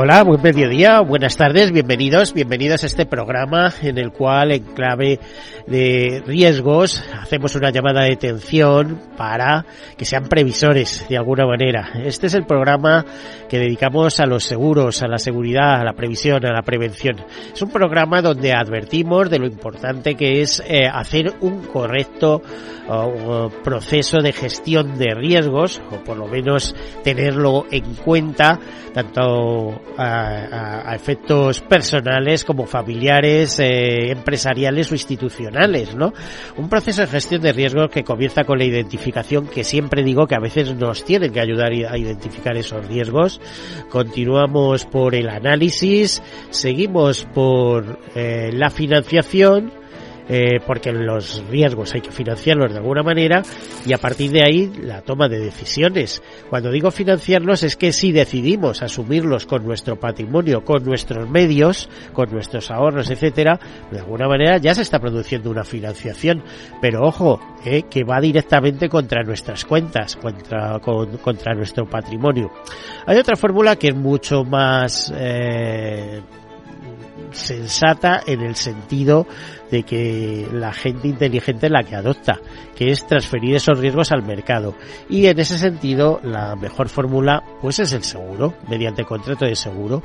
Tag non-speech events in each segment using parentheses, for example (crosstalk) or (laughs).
Hola, buen mediodía, buenas tardes, bienvenidos, bienvenidos a este programa en el cual en clave de riesgos hacemos una llamada de atención para que sean previsores de alguna manera. Este es el programa que dedicamos a los seguros, a la seguridad, a la previsión, a la prevención. Es un programa donde advertimos de lo importante que es eh, hacer un correcto proceso de gestión de riesgos, o por lo menos tenerlo en cuenta, tanto a, efectos personales como familiares, eh, empresariales o institucionales, ¿no? Un proceso de gestión de riesgos que comienza con la identificación, que siempre digo que a veces nos tienen que ayudar a identificar esos riesgos. Continuamos por el análisis, seguimos por eh, la financiación, eh, porque los riesgos hay que financiarlos de alguna manera y a partir de ahí la toma de decisiones. Cuando digo financiarlos es que si decidimos asumirlos con nuestro patrimonio, con nuestros medios, con nuestros ahorros, etcétera, de alguna manera ya se está produciendo una financiación, pero ojo, eh, que va directamente contra nuestras cuentas, contra, contra nuestro patrimonio. Hay otra fórmula que es mucho más eh, sensata en el sentido de que la gente inteligente es la que adopta, que es transferir esos riesgos al mercado. Y en ese sentido, la mejor fórmula, pues es el seguro, mediante contrato de seguro.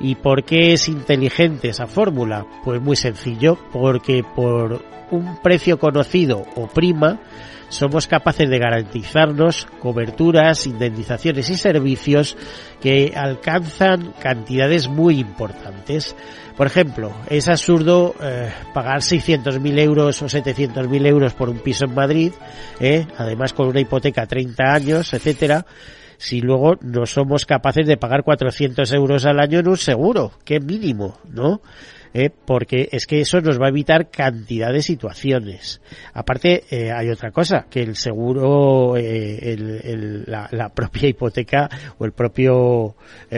¿Y por qué es inteligente esa fórmula? Pues muy sencillo, porque por un precio conocido o prima, somos capaces de garantizarnos coberturas, indemnizaciones y servicios que alcanzan cantidades muy importantes. Por ejemplo, es absurdo eh, pagar 600.000 euros o 700.000 euros por un piso en Madrid, eh, además con una hipoteca a 30 años, etcétera, si luego no somos capaces de pagar 400 euros al año en un seguro, que mínimo, ¿no? ¿Eh? porque es que eso nos va a evitar cantidad de situaciones. Aparte, eh, hay otra cosa, que el seguro, eh, el, la, propia hipoteca o el propio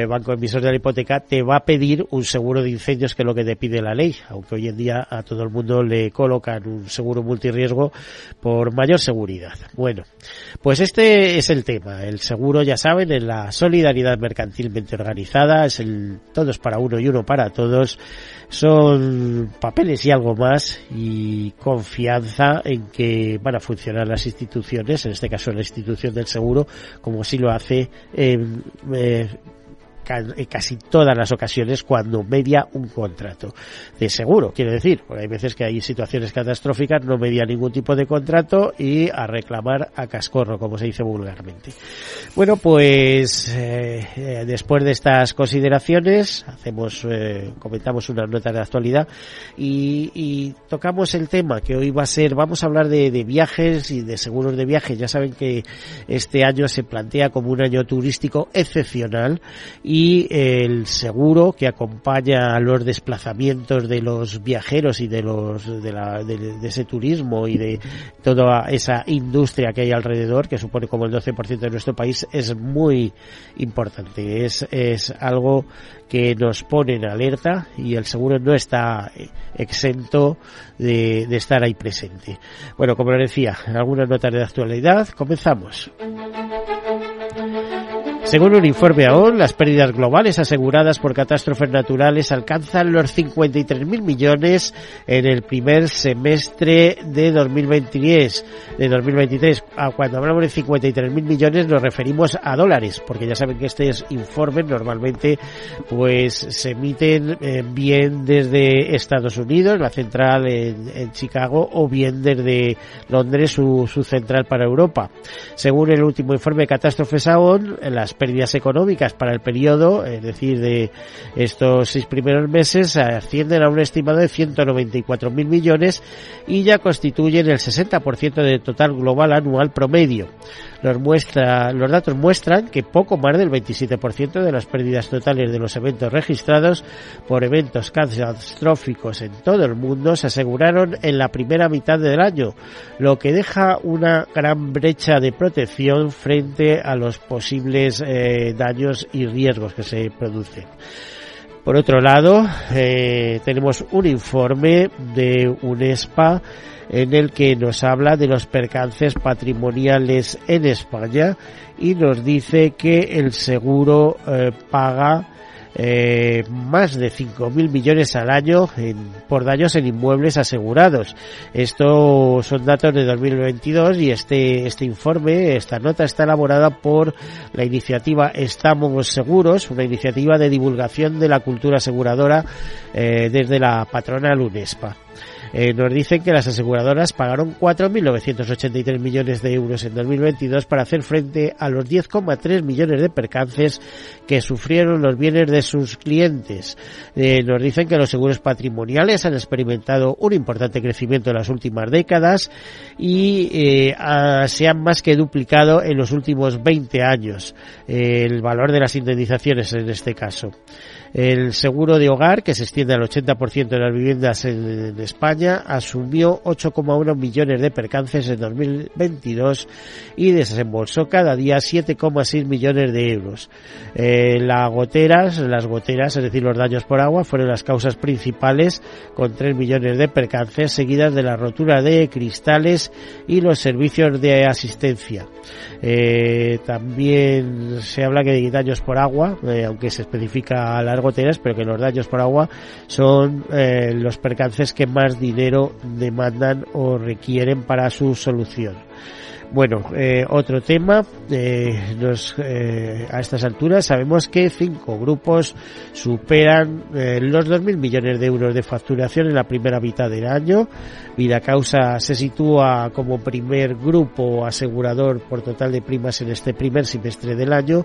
banco emisor de la hipoteca te va a pedir un seguro de incendios que es lo que te pide la ley, aunque hoy en día a todo el mundo le colocan un seguro multirriesgo por mayor seguridad. Bueno, pues este es el tema. El seguro, ya saben, en la solidaridad mercantilmente organizada, es el todos para uno y uno para todos son papeles y algo más y confianza en que van a funcionar las instituciones, en este caso la institución del seguro, como si lo hace en eh, en casi todas las ocasiones cuando media un contrato de seguro. Quiere decir, porque hay veces que hay situaciones catastróficas, no media ningún tipo de contrato y a reclamar a cascorro, como se dice vulgarmente. Bueno, pues eh, eh, después de estas consideraciones, hacemos, eh, comentamos una nota de actualidad y, tocamos el tema que hoy va a ser, vamos a hablar de, viajes y de seguros de viajes. Ya saben que este año se plantea como un año turístico excepcional y el seguro que acompaña a los desplazamientos de los viajeros y de los de, la, de, ese turismo y de toda esa industria que hay alrededor que supone como el 12% de nuestro país es muy importante. Es, es algo que nos pone en alerta y el seguro no está exento de, de estar ahí presente. Bueno como les decía algunas notas de actualidad. Comenzamos según un informe AON, las pérdidas globales aseguradas por catástrofes naturales alcanzan los 53.000 millones en el primer semestre de 2023. De 2023. Ah, cuando hablamos de 53.000 millones nos referimos a dólares, porque ya saben que estos informes normalmente pues se emiten eh, bien desde Estados Unidos, la central en, Chicago, o bien desde Londres, su, su central para Europa. Según el último informe de catástrofes AON, las pérdidas económicas para el periodo, es decir, de estos seis primeros meses, ascienden a un estimado de 194.000 millones y ya constituyen el 60% del total global anual promedio. Los, muestra, los datos muestran que poco más del 27% de las pérdidas totales de los eventos registrados por eventos catastróficos en todo el mundo se aseguraron en la primera mitad del año, lo que deja una gran brecha de protección frente a los posibles eh, daños y riesgos que se producen. Por otro lado, eh, tenemos un informe de UNESPA en el que nos habla de los percances patrimoniales en España y nos dice que el seguro eh, paga eh, más de 5.000 millones al año por daños en inmuebles asegurados. Estos son datos de 2022 y este, este informe, esta nota está elaborada por la iniciativa Estamos Seguros, una iniciativa de divulgación de la cultura aseguradora eh, desde la patronal UNESPA. Eh, nos dicen que las aseguradoras pagaron 4.983 millones de euros en 2022 para hacer frente a los 10,3 millones de percances que sufrieron los bienes de sus clientes. Eh, nos dicen que los seguros patrimoniales han experimentado un importante crecimiento en las últimas décadas y eh, se han más que duplicado en los últimos 20 años el valor de las indemnizaciones en este caso. El seguro de hogar, que se extiende al 80% de las viviendas en, España, asumió 8,1 millones de percances en 2022 y desembolsó cada día 7,6 millones de euros. Eh, las goteras, las goteras, es decir, los daños por agua, fueron las causas principales con 3 millones de percances, seguidas de la rotura de cristales y los servicios de asistencia. Eh, también se habla que hay daños por agua, eh, aunque se especifica goteras, pero que los daños por agua son eh, los percances que más dinero demandan o requieren para su solución. Bueno, eh, otro tema, eh, nos, eh, a estas alturas sabemos que cinco grupos superan eh, los 2.000 millones de euros de facturación en la primera mitad del año. Vida Causa se sitúa como primer grupo asegurador por total de primas en este primer semestre del año,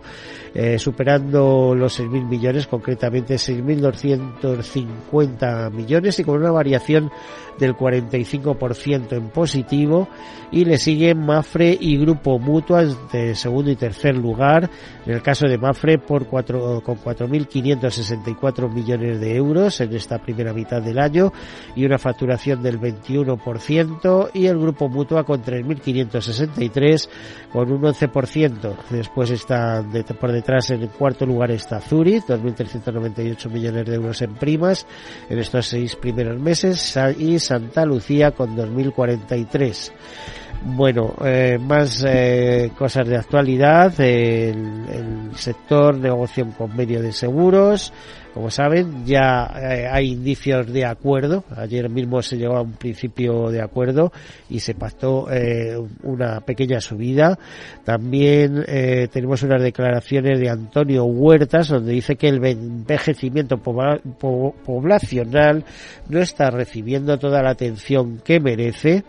eh, superando los 6.000 millones, concretamente 6.250 millones y con una variación del 45% en positivo y le siguen Mafre y Grupo Mutuas de segundo y tercer lugar. En el caso de Mafre por cuatro, con 4.564 millones de euros en esta primera mitad del año y una facturación del 21% y el Grupo Mutua con 3.563 con un 11%. Después está de, por detrás en el cuarto lugar está Zurich, 2.398 millones de euros en primas en estos seis primeros meses y Santa Lucía con 2043. Bueno, eh, más eh, cosas de actualidad. El, el sector negocio un convenio de seguros. Como saben, ya eh, hay indicios de acuerdo. Ayer mismo se llegó a un principio de acuerdo y se pactó eh, una pequeña subida. También eh, tenemos unas declaraciones de Antonio Huertas donde dice que el envejecimiento pobla- po- poblacional no está recibiendo toda la atención que merece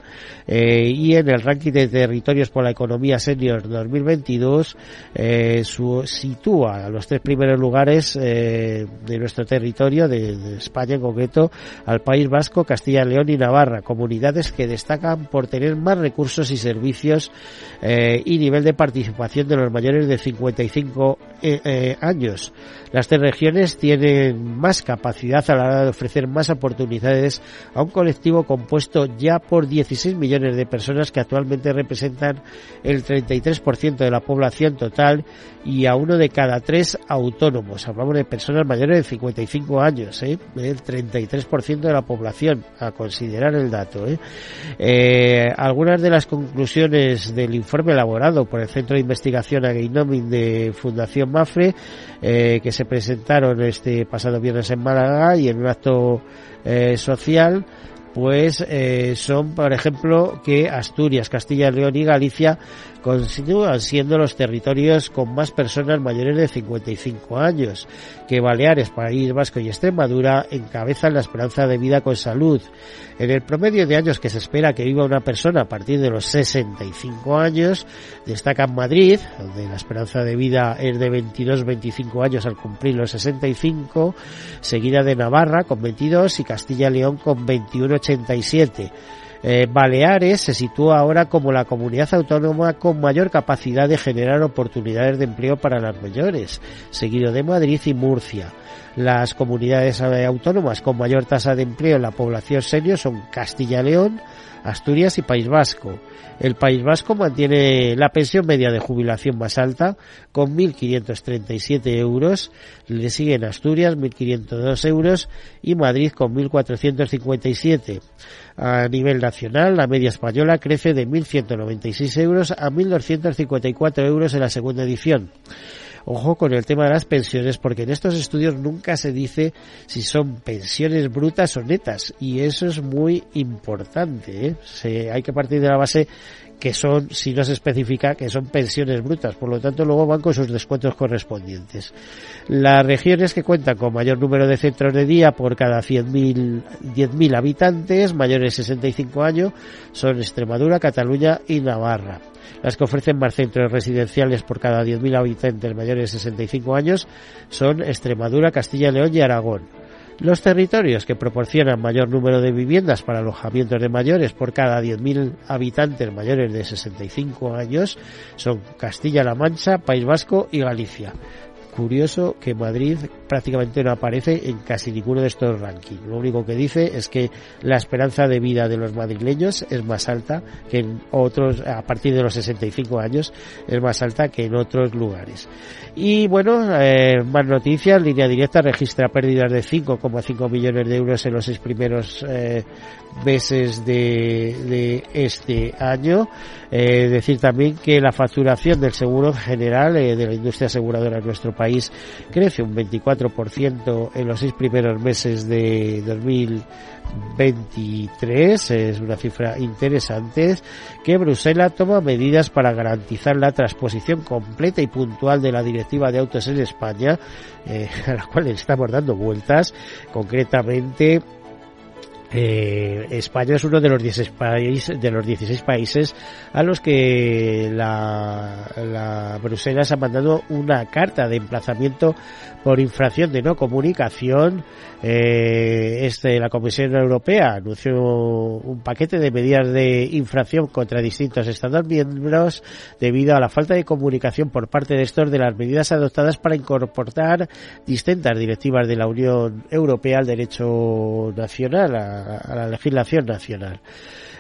y en el ranking de territorios por la economía senior 2022 eh, su, sitúa a los tres primeros lugares eh, de nuestro territorio, de, de España en concreto, al País Vasco, Castilla y León y Navarra, comunidades que destacan por tener más recursos y servicios eh, y nivel de participación de los mayores de 55 eh, eh, años. Las tres regiones tienen más capacidad a la hora de ofrecer más oportunidades a un colectivo compuesto ya por 16 millones de personas que actualmente representan el 33% de la población total y a uno de cada tres autónomos. Hablamos de personas mayores de 55 años, ¿eh? el 33% de la población, a considerar el dato. ¿eh? Eh, algunas de las conclusiones del informe elaborado por el Centro de Investigación Ageinoming de Fundación Mafre, eh, que se presentaron este pasado viernes en Málaga y en un acto social, pues son, por ejemplo, que Asturias, Castilla y León y Galicia continúan siendo los territorios con más personas mayores de 55 años, que Baleares, País Vasco y Extremadura encabezan la esperanza de vida con salud. En el promedio de años que se espera que viva una persona a partir de los 65 años, destaca Madrid, donde la esperanza de vida es de 22-25 años al cumplir los 65, seguida de Navarra con 22 y Castilla y León con 21-87. Eh, Baleares se sitúa ahora como la comunidad autónoma con mayor capacidad de generar oportunidades de empleo para las mayores, seguido de Madrid y Murcia. Las comunidades eh, autónomas con mayor tasa de empleo en la población senior son Castilla León, Asturias y País Vasco. El País Vasco mantiene la pensión media de jubilación más alta con 1.537 euros. Le siguen Asturias 1.502 euros y Madrid con 1.457. A nivel nacional, la media española crece de 1.196 euros a 1.254 euros en la segunda edición. Ojo con el tema de las pensiones, porque en estos estudios nunca se dice si son pensiones brutas o netas, y eso es muy importante. ¿eh? Se, hay que partir de la base que son, si no se especifica, que son pensiones brutas, por lo tanto luego van con sus descuentos correspondientes. Las regiones que cuentan con mayor número de centros de día por cada 100.000 10.000 habitantes mayores de 65 años son Extremadura, Cataluña y Navarra. Las que ofrecen más centros residenciales por cada 10.000 habitantes mayores de 65 años son Extremadura, Castilla, León y Aragón. Los territorios que proporcionan mayor número de viviendas para alojamientos de mayores por cada 10.000 habitantes mayores de 65 años son Castilla-La Mancha, País Vasco y Galicia curioso que Madrid prácticamente no aparece en casi ninguno de estos rankings. Lo único que dice es que la esperanza de vida de los madrileños es más alta que en otros, a partir de los 65 años, es más alta que en otros lugares. Y bueno, eh, más noticias, línea directa registra pérdidas de 5,5 millones de euros en los seis primeros eh, meses de, este año. Eh, decir también que la facturación del seguro general eh, de la industria aseguradora en nuestro país crece un 24% en los seis primeros meses de 2023. Es una cifra interesante que Bruselas toma medidas para garantizar la transposición completa y puntual de la directiva de autos en España, eh, (laughs) a la cual estamos dando vueltas. Concretamente, eh, España es uno de los 16 países de los 16 países a los que la, la, Bruselas ha mandado una carta de emplazamiento por infracción de no comunicación. Eh, este, la Comisión Europea anunció un paquete de medidas de infracción contra distintos Estados miembros debido a la falta de comunicación por parte de estos de las medidas adoptadas para incorporar distintas directivas de la Unión Europea al derecho nacional. A, la legislación nacional.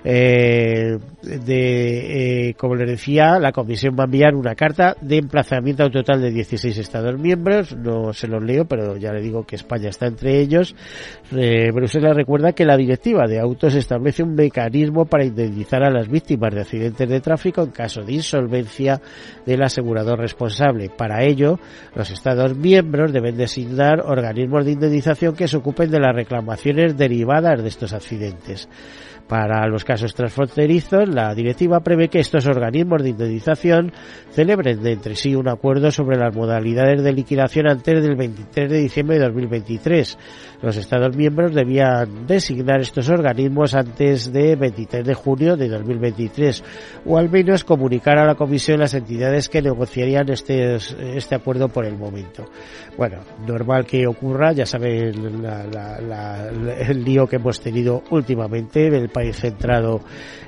Eh, de, eh, como les decía, la Comisión va a enviar una carta de emplazamiento a un total de 16 Estados miembros. No se los leo, pero ya le digo que España está entre ellos. Eh, Bruselas recuerda que la directiva de autos establece un mecanismo para indemnizar a las víctimas de accidentes de tráfico en caso de insolvencia del asegurador responsable. Para ello, los Estados miembros deben designar organismos de indemnización que se ocupen de las reclamaciones derivadas de estos accidentes. Para los casos transfronterizos, la directiva prevé que estos organismos de indemnización celebren de entre sí un acuerdo sobre las modalidades de liquidación antes del 23 de diciembre de 2023. Los Estados miembros debían designar estos organismos antes de 23 de junio de 2023 o al menos comunicar a la Comisión las entidades que negociarían este, este acuerdo por el momento. Bueno, normal que ocurra, ya saben el lío que hemos tenido últimamente, país centrado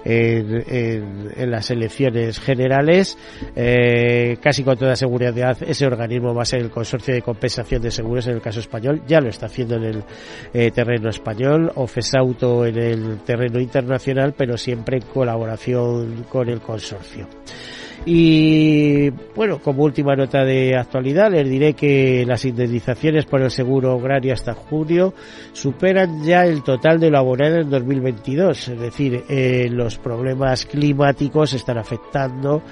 en, las elecciones generales. Eh, casi con toda seguridad ese organismo va a ser el Consorcio de Compensación de Seguros en el caso español. Ya lo está haciendo en el eh, terreno español, o FESAUTO en el terreno internacional, pero siempre en colaboración con el consorcio. Y bueno, como última nota de actualidad, les diré que las indemnizaciones por el seguro agrario hasta junio superan ya el total de lo abonado en 2022. Es decir, eh, los problemas climáticos están afectando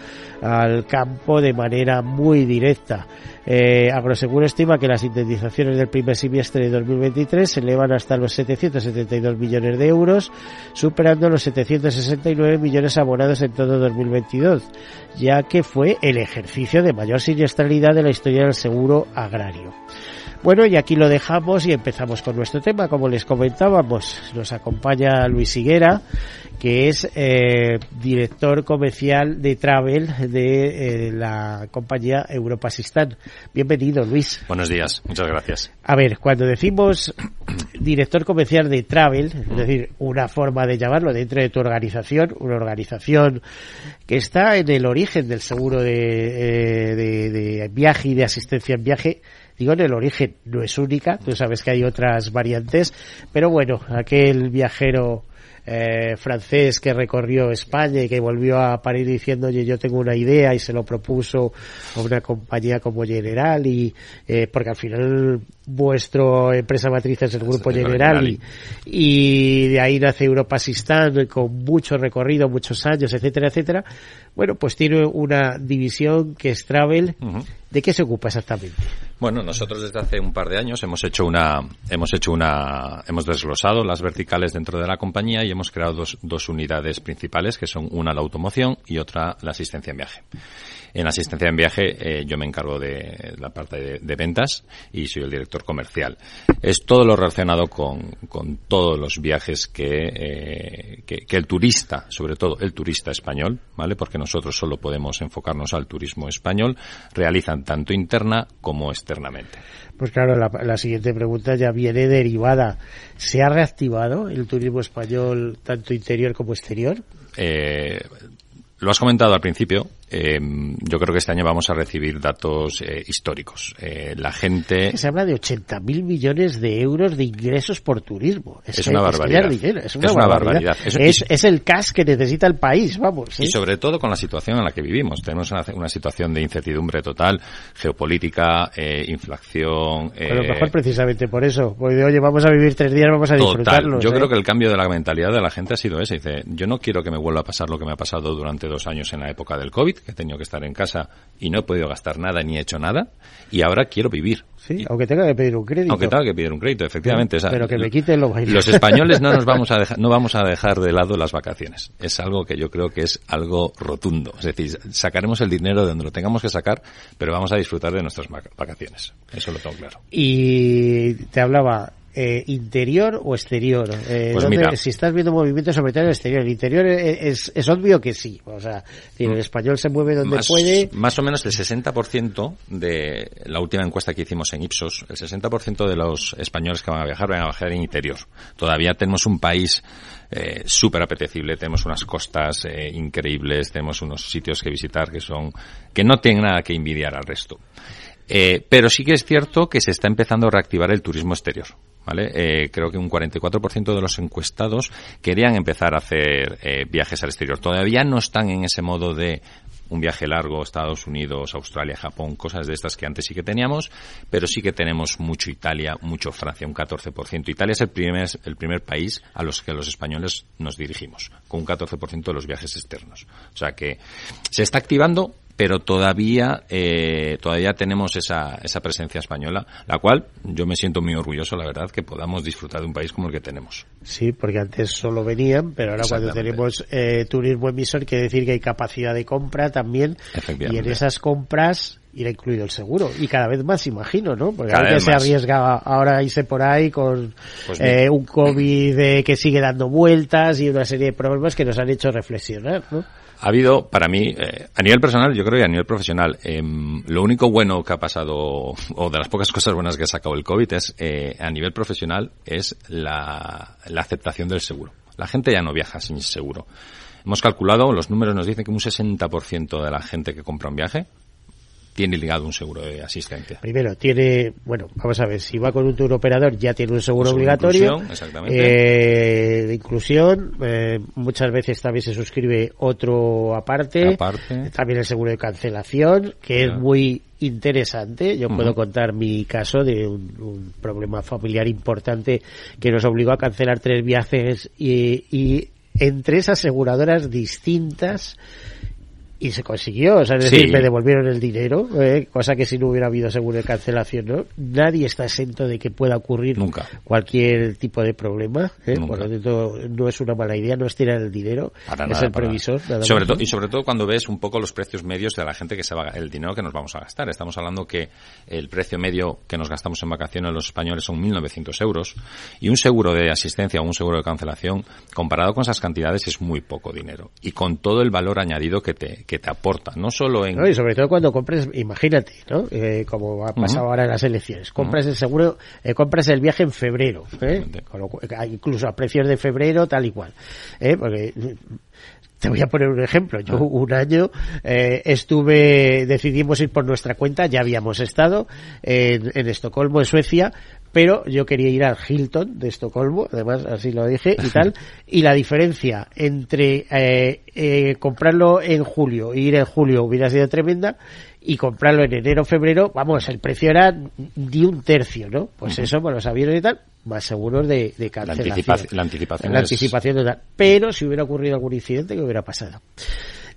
al campo de manera muy directa. Eh, Agroseguro estima que las indemnizaciones del primer semestre de 2023 se elevan hasta los 772 millones de euros, superando los 769 millones abonados en todo 2022, ya que fue el ejercicio de mayor siniestralidad de la historia del seguro agrario. Bueno, y aquí lo dejamos y empezamos con nuestro tema. Como les comentábamos, nos acompaña Luis Higuera, que es eh, director comercial de Travel de eh, la compañía Europa Sistán. Bienvenido, Luis. Buenos días, muchas gracias. A ver, cuando decimos director comercial de Travel, es decir, una forma de llamarlo dentro de tu organización, una organización que está en el origen del seguro de, eh, de, de viaje y de asistencia en viaje, Digo, en el origen no es única, tú sabes que hay otras variantes, pero bueno, aquel viajero eh, francés que recorrió España y que volvió a París diciendo, oye, yo tengo una idea y se lo propuso a una compañía como General y, eh, porque al final vuestra empresa matriz es el grupo General y, y de ahí nace Europa Sistán con mucho recorrido, muchos años, etcétera, etcétera. Bueno, pues tiene una división que es Travel. ¿De qué se ocupa exactamente? Bueno, nosotros desde hace un par de años hemos hecho una, hemos hecho una, hemos desglosado las verticales dentro de la compañía y hemos creado dos, dos unidades principales que son una la automoción y otra la asistencia en viaje. En asistencia en viaje eh, yo me encargo de la parte de, de, ventas y soy el director comercial. Es todo lo relacionado con, con todos los viajes que, eh, que, que, el turista, sobre todo el turista español, ¿vale? Porque nosotros solo podemos enfocarnos al turismo español, realizan tanto interna como externamente. Pues claro, la, la, siguiente pregunta ya viene derivada. ¿Se ha reactivado el turismo español tanto interior como exterior? Eh, lo has comentado al principio. Eh, yo creo que este año vamos a recibir datos eh, históricos. Eh, la gente. Se habla de 80 mil millones de euros de ingresos por turismo. Es, es una barbaridad. Es una, es una barbaridad. barbaridad. Es, es, el cash que necesita el país, vamos. Y sobre todo con la situación en la que vivimos. Tenemos una, una situación de incertidumbre total, geopolítica, inflación. Pero mejor precisamente por eso. Porque, oye, vamos a vivir tres días, vamos a disfrutarlos. Yo creo que el cambio de la mentalidad de la gente ha sido ese. Dice, yo no quiero que me vuelva a pasar lo que me ha pasado durante dos años en la época del COVID, que he tenido que estar en casa y no he podido gastar nada ni he hecho nada, y ahora quiero vivir. Sí, y, aunque tenga que pedir un crédito. Aunque tenga que pedir un crédito, efectivamente. Pero, pero que me quiten los bailes. Los españoles no nos (laughs) vamos a dejar, no vamos a dejar de lado las vacaciones. Es algo que yo creo que es algo rotundo. Es decir, sacaremos el dinero de donde lo tengamos que sacar, pero vamos a disfrutar de nuestras vacaciones. Eso lo tengo claro. Y te hablaba, eh, interior o exterior? Eh, pues ¿dónde, mira. si estás viendo movimiento sobre todo en el exterior, el interior es, es, obvio que sí. O sea, el español se mueve donde más, puede. Más o menos el 60% de la última encuesta que hicimos en Ipsos, el 60% de los españoles que van a viajar van a viajar en interior. Todavía tenemos un país eh, súper apetecible, tenemos unas costas eh, increíbles, tenemos unos sitios que visitar que son, que no tienen nada que envidiar al resto. Eh, pero sí que es cierto que se está empezando a reactivar el turismo exterior. ¿Vale? Eh, creo que un 44% de los encuestados querían empezar a hacer eh, viajes al exterior. Todavía no están en ese modo de un viaje largo, Estados Unidos, Australia, Japón, cosas de estas que antes sí que teníamos, pero sí que tenemos mucho Italia, mucho Francia, un 14%. Italia es el primer, el primer país a los que los españoles nos dirigimos, con un 14% de los viajes externos. O sea que se está activando, pero todavía eh, todavía tenemos esa, esa presencia española, la cual yo me siento muy orgulloso, la verdad, que podamos disfrutar de un país como el que tenemos. Sí, porque antes solo venían, pero ahora cuando tenemos eh, turismo emisor quiere decir que hay capacidad de compra también y en esas compras irá incluido el seguro y cada vez más imagino no porque cada a veces se arriesga ahora irse por ahí con pues eh, un covid eh, que sigue dando vueltas y una serie de problemas que nos han hecho reflexionar no ha habido, para mí, eh, a nivel personal, yo creo y a nivel profesional, eh, lo único bueno que ha pasado, o de las pocas cosas buenas que ha sacado el COVID es, eh, a nivel profesional, es la, la aceptación del seguro. La gente ya no viaja sin seguro. Hemos calculado, los números nos dicen que un 60% de la gente que compra un viaje tiene ligado un seguro de asistencia. Primero, tiene, bueno, vamos a ver, si va con un tour operador ya tiene un seguro obligatorio. Inclusión, exactamente. Eh, de inclusión, eh, muchas veces también se suscribe otro aparte. Aparte. También el seguro de cancelación, que Claro. es muy interesante. Yo puedo contar mi caso de un, un problema familiar importante que nos obligó a cancelar tres viajes y, y entre esas aseguradoras distintas y se consiguió, o sea, es decir, me devolvieron el dinero, eh, cosa que si no hubiera habido seguro de cancelación, ¿no? Nadie está exento de que pueda ocurrir Nunca. cualquier tipo de problema, ¿eh? por lo tanto no es una mala idea, no es tirar el dinero, es el previsor. sobre todo y sobre todo cuando ves un poco los precios medios de la gente que se va, el dinero que nos vamos a gastar. Estamos hablando que el precio medio que nos gastamos en vacaciones los españoles son 1.900 euros y un seguro de asistencia o un seguro de cancelación comparado con esas cantidades es muy poco dinero y con todo el valor añadido que te que te aporta, no solo en... y sobre todo cuando compres, imagínate, ¿no? Eh, como ha pasado ahora en las elecciones, compras el seguro, eh, compras el viaje en febrero, ¿eh? incluso a precios de febrero, tal y cual, porque te voy a poner un ejemplo. Yo ah. un año eh, estuve, decidimos ir por nuestra cuenta, ya habíamos estado en, en Estocolmo, en Suecia, pero yo quería ir al Hilton de Estocolmo, además así lo dije y tal, (laughs) y la diferencia entre eh, eh, comprarlo en julio y ir en julio hubiera sido tremenda y comprarlo en enero o febrero, vamos, el precio era de un tercio, ¿no? Pues eso, con los aviones y tal, más seguros de, de cancelación. La, anticipación. La anticipación total. Pero si hubiera ocurrido algún incidente, ¿qué hubiera pasado?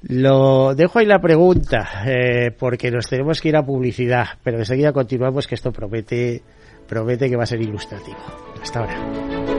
Lo dejo ahí la pregunta, eh, porque nos tenemos que ir a publicidad, pero enseguida continuamos que esto promete promete que va a ser ilustrativo. Hasta ahora.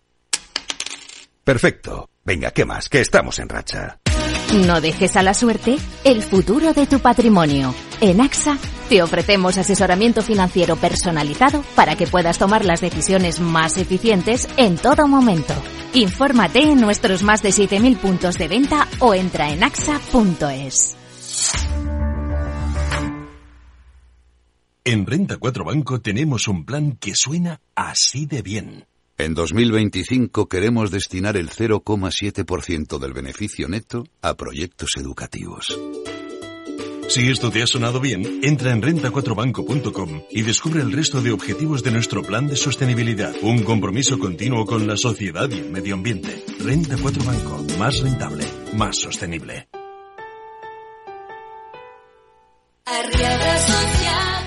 Perfecto. Venga, ¿qué más? Que estamos en racha. No dejes a la suerte el futuro de tu patrimonio. En AXA te ofrecemos asesoramiento financiero personalizado para que puedas tomar las decisiones más eficientes en todo momento. Infórmate en nuestros más de 7.000 puntos de venta o entra en axa.es. En Renta 4 Banco tenemos un plan que suena así de bien. En 2025 queremos destinar el 0,7% del beneficio neto a proyectos educativos. Si esto te ha sonado bien, entra en renta4banco.com y descubre el resto de objetivos de nuestro plan de sostenibilidad. Un compromiso continuo con la sociedad y el medio ambiente. Renta 4 Banco, más rentable, más sostenible.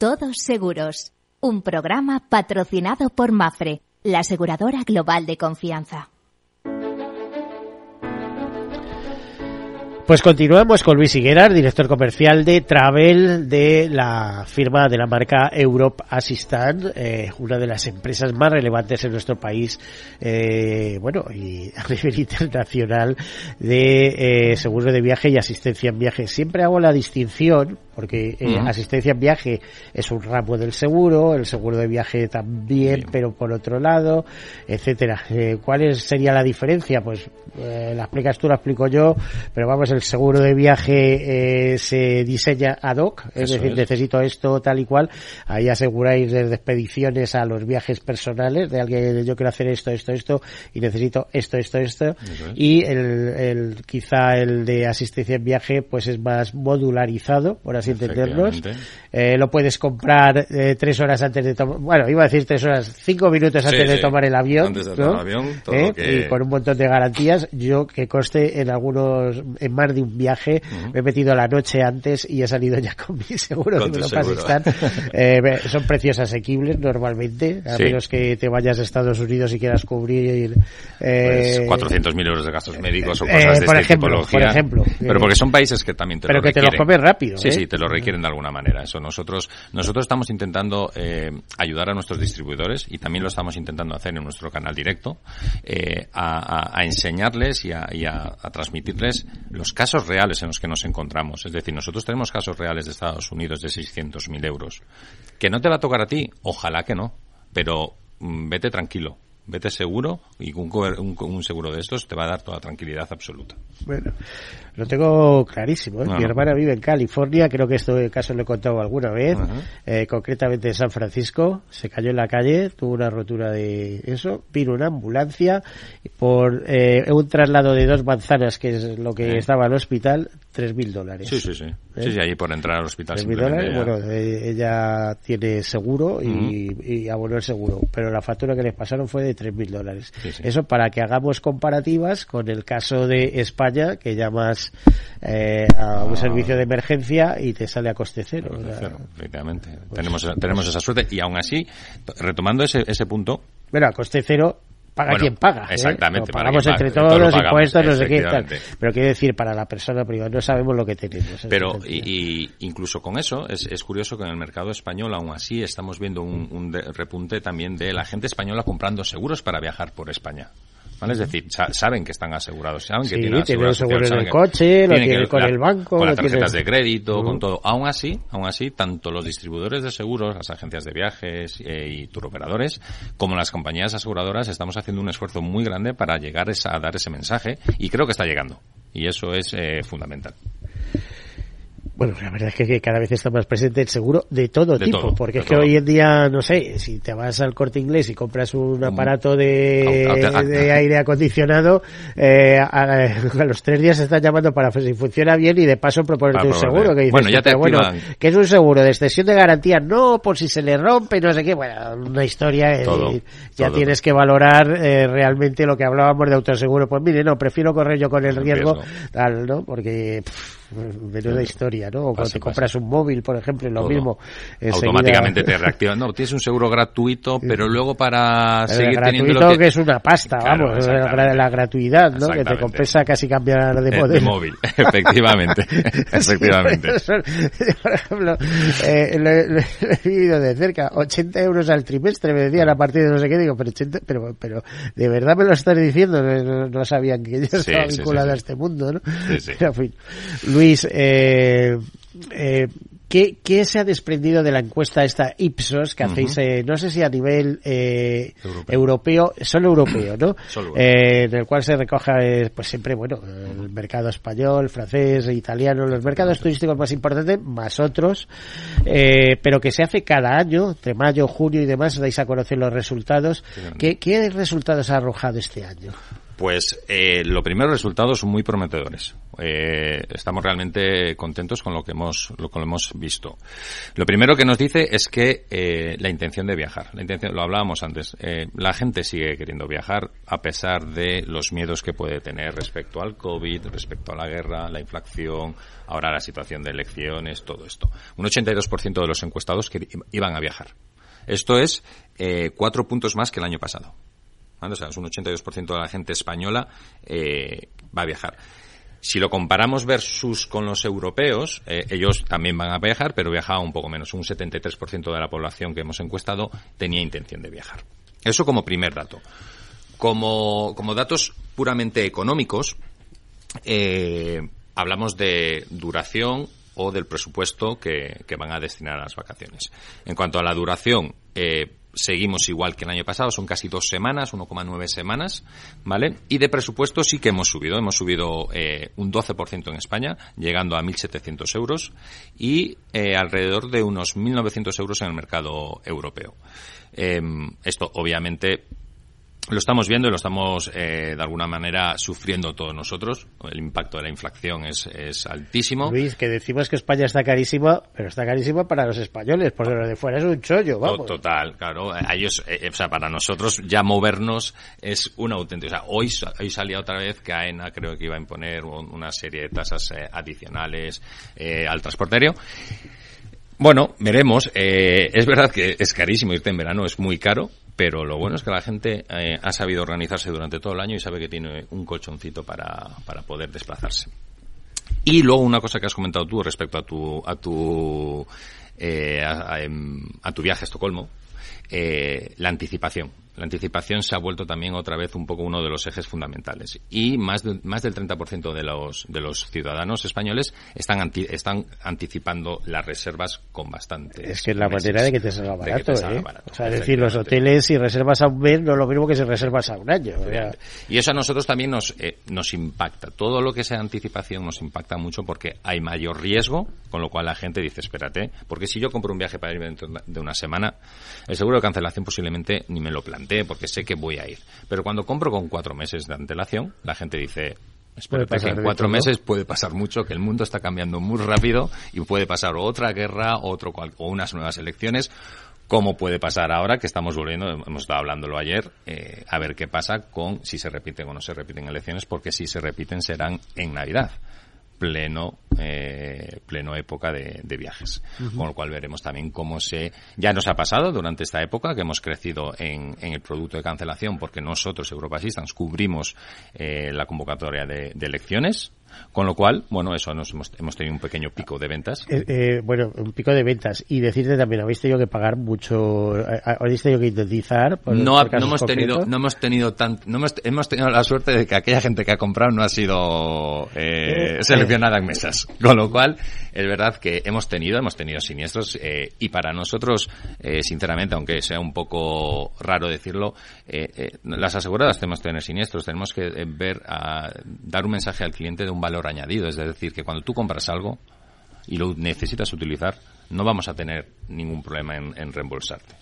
Todos Seguros, un programa patrocinado por Mafre, la aseguradora global de confianza. Pues continuamos con Luis Higueras, director comercial de Travel de la firma de la marca Europe Assistant, eh, una de las empresas más relevantes en nuestro país, eh, bueno, y (laughs) a nivel internacional de eh, seguro de viaje y asistencia en viaje. Siempre hago la distinción, porque eh, asistencia en viaje es un ramo del seguro, el seguro de viaje también, pero por otro lado, etcétera. Eh, ¿Cuál sería la diferencia? Pues eh, la explicas tú, la explico yo, pero vamos, el seguro de viaje eh, se diseña ad hoc, es decir, necesito esto tal y cual, ahí aseguráis desde expediciones a los viajes personales de alguien, yo quiero hacer esto, esto, esto, y necesito esto, esto, esto, y el, el, quizá el de asistencia en viaje pues es más modularizado, por así entendernos, eh, lo puedes comprar eh, tres horas antes de tomar, bueno, iba a decir tres horas, cinco minutos antes de tomar el avión, antes de tomar el avión ¿Eh? y con un montón de garantías, yo que coste en algunos, en más de un viaje, me he metido la noche antes y he salido ya con mi seguro que seguro. Pakistán. (laughs) Eh, son precios asequibles normalmente, a Sí. menos que te vayas a Estados Unidos y quieras cubrir eh, Pues 400.000 euros de gastos médicos o eh, cosas de por esta ejemplo, tipología. por ejemplo. Pero porque son países que también te Pero lo que te lo requieren. comes rápido, Sí, ¿eh? sí, te lo requieren de alguna manera. Eso nosotros nosotros estamos intentando eh, ayudar a nuestros distribuidores y también lo estamos intentando hacer en nuestro canal directo eh, a, a- a enseñarles y, a, y a- transmitirles los casos reales en los que nos encontramos. Es decir, nosotros tenemos casos reales de Estados Unidos de 600.000 euros. ¿Que no te va a tocar a ti? Ojalá que no. Pero mm, vete tranquilo. Vete seguro y un, un- un seguro de estos te va a dar toda tranquilidad absoluta. Bueno, lo tengo clarísimo. ¿eh? Mi hermana vive en California, creo que esto caso lo he contado alguna vez, eh, concretamente en San Francisco. Se cayó en la calle, tuvo una rotura de eso, vino una ambulancia por eh, un traslado de dos manzanas, que es lo que estaba al hospital, tres mil dólares. Sí, sí, sí. ¿Eh? Sí, sí, ahí por entrar al hospital Tres mil dólares, ya- bueno, eh, ella tiene seguro y, y abonó el seguro, pero la factura que les pasaron fue de tres mil dólares. Eso para que hagamos comparativas con el caso de España, que llamas eh, a un Ah. servicio de emergencia y te sale a coste cero. Coste efectivamente. tenemos, tenemos esa suerte y aún así, retomando ese, ese punto, Bueno, a coste cero paga Bueno, quien paga. ¿eh? exactamente, para pagamos entre todos todos, lo pagamos, impuestos, no sé qué. Tal. Pero quiere decir, para la persona privada, no sabemos lo que tenemos. Pero, y, y incluso con eso, es, es curioso que en el mercado español, aún así, estamos viendo un, repunte también de la gente española comprando seguros para viajar por España. ¿Vale? Es decir, sa- saben que están asegurados, saben Sí, que tienen tienen asegurado seguro en el coche, lo tienen con la- el banco, Con las tienen- tarjetas de crédito, con todo. Aún así, aún así, tanto los distribuidores de seguros, las agencias de viajes eh, y turoperadores, como las compañías aseguradoras, estamos haciendo un esfuerzo muy grande para llegar esa- a dar ese mensaje y creo que está llegando. Y eso es eh, fundamental. Bueno, la verdad es que, cada vez está más presente el seguro de todo De tipo, todo, porque es que todo. hoy en día, no sé, si te vas al corte inglés y compras un aparato de, aire acondicionado, eh, a, los tres días se están llamando para ver si funciona bien y de paso proponerte un seguro. Que dices, Bueno, ya te bueno, que es un seguro de extensión de garantía, no por si se le rompe, no sé qué, bueno, una historia, eh, ya tienes que valorar eh, realmente lo que hablábamos de autoseguro. Pues mire, no, prefiero correr yo con el riesgo, riesgo. tal, ¿no? Porque... pff, (laughs) menuda historia, ¿no? O cuando te compras un móvil, por ejemplo, lo mismo. Automáticamente te reactiva. No, tienes un seguro gratuito, pero luego para seguir teniendo lo que... es una pasta, vamos, la, gratuidad, ¿no? Que te compensa casi cambiar de, de móvil. (laughs) efectivamente. (laughs) efectivamente. por ejemplo, eh, lo, he vivido de cerca, 80 euros al trimestre, me decían a partir de no sé qué, digo, pero, 80, pero, pero de verdad me lo estás diciendo, no, sabían que yo estaba vinculado a este mundo, ¿no? En fin. Luis, eh, eh, ¿Qué, ¿Qué, se ha desprendido de la encuesta esta Ipsos que hacéis, eh, no sé si a nivel eh, europeo. solo europeo, ¿no? (clears throat) Eh, en el cual se recoge, pues siempre, bueno, el mercado español, francés, italiano, los mercados turísticos más importantes, más otros, pero que se hace cada año, entre mayo, junio y demás, dais a conocer los resultados. ¿Qué, ¿Qué resultados ha arrojado este año? Pues eh, lo primero, resultados son muy prometedores. Eh, estamos realmente contentos con lo que hemos lo que hemos visto. Lo primero que nos dice es que eh, la intención de viajar, la intención, lo hablábamos antes, eh, la gente sigue queriendo viajar a pesar de los miedos que puede tener respecto al COVID, respecto a la guerra, la inflación, ahora la situación de elecciones, todo esto. Un 82% de los encuestados iban a viajar. Esto es eh, cuatro puntos más que el año pasado. O sea, es un 82% de la gente española eh, va a viajar. Si lo comparamos versus con los europeos, eh, ellos también van a viajar, pero viajaba un poco menos. Un 73% de la población que hemos encuestado tenía intención de viajar. Eso como primer dato. Como, como datos puramente económicos, eh, hablamos de duración o del presupuesto que, que, van a destinar a las vacaciones. En cuanto a la duración, eh, seguimos igual que el año pasado, son casi dos semanas, 1,9 semanas, ¿vale? Y de presupuesto sí que hemos subido, hemos subido eh, un 12% en España, llegando a 1.700 euros y eh, alrededor de unos 1.900 euros en el mercado europeo. Em, esto obviamente lo estamos viendo y lo estamos eh, de alguna manera sufriendo todos nosotros. El impacto de la inflación es, es altísimo. Luis, que decimos que España está carísima, pero está carísima para los españoles, porque lo de fuera es un chollo, vamos. Total, claro. A ellos, eh, o sea, para nosotros ya movernos es una auténtica. O sea, hoy, hoy salía otra vez que AENA creo que iba a imponer una serie de tasas eh, adicionales al transporterio. Bueno, veremos. es verdad que es carísimo irte en verano, es muy caro, pero lo bueno es que la gente eh, ha sabido organizarse durante todo el año y sabe que tiene un colchoncito para, para poder desplazarse. Y luego una cosa que has comentado tú respecto a tu a tu eh, a, em, tu viaje a Estocolmo, eh, la anticipación la anticipación se ha vuelto también otra vez un poco uno de los ejes fundamentales. Y más, de, más del 30% de los, de los ciudadanos españoles están, están anticipando las reservas con bastante. Es que es la manera de que te salga barato, ¿eh? o sea, es decir, los hoteles si reservas a un mes no es lo mismo que si reservas a un año. Y eso a nosotros también nos, eh, nos impacta. Todo lo que sea anticipación nos impacta mucho porque hay mayor riesgo, con lo cual la gente dice, espérate, porque si yo compro un viaje para ir dentro de una semana, el seguro de cancelación posiblemente ni me lo planteo porque sé que voy a ir. Pero cuando compro con cuatro meses de antelación, la gente dice, Espérate que en cuatro meses puede pasar mucho, que el mundo está cambiando muy rápido y puede pasar otra guerra, otro o unas nuevas elecciones, como puede pasar ahora que estamos volviendo, hemos estado hablándolo ayer, eh, a ver qué pasa con si se repiten o no se repiten elecciones, porque si se repiten serán en Navidad pleno eh, pleno época de, viajes. Con lo cual veremos también cómo se ya nos ha pasado durante esta época que hemos crecido en, el producto de cancelación porque nosotros Europa Assistance cubrimos eh, la convocatoria de elecciones con lo cual, bueno, eso nos hemos, hemos tenido un pequeño pico de ventas. Eh, eh, bueno, un pico de ventas. Y decirte también, habéis tenido que pagar mucho, eh, habéis tenido que indemnizar. Por, no, no hemos tenido, no hemos tenido tan, no hemos, hemos, tenido la suerte de que aquella gente que ha comprado no ha sido eh, seleccionada en mesas. Con lo cual, es verdad que hemos tenido, hemos tenido siniestros eh, y para nosotros, eh, sinceramente, aunque sea un poco raro decirlo, eh, las aseguradas tenemos que tener siniestros, tenemos que ver, a, dar un mensaje al cliente de un valor añadido, es decir, que cuando tú compras algo y lo necesitas utilizar, no vamos a tener ningún problema en, en reembolsarte.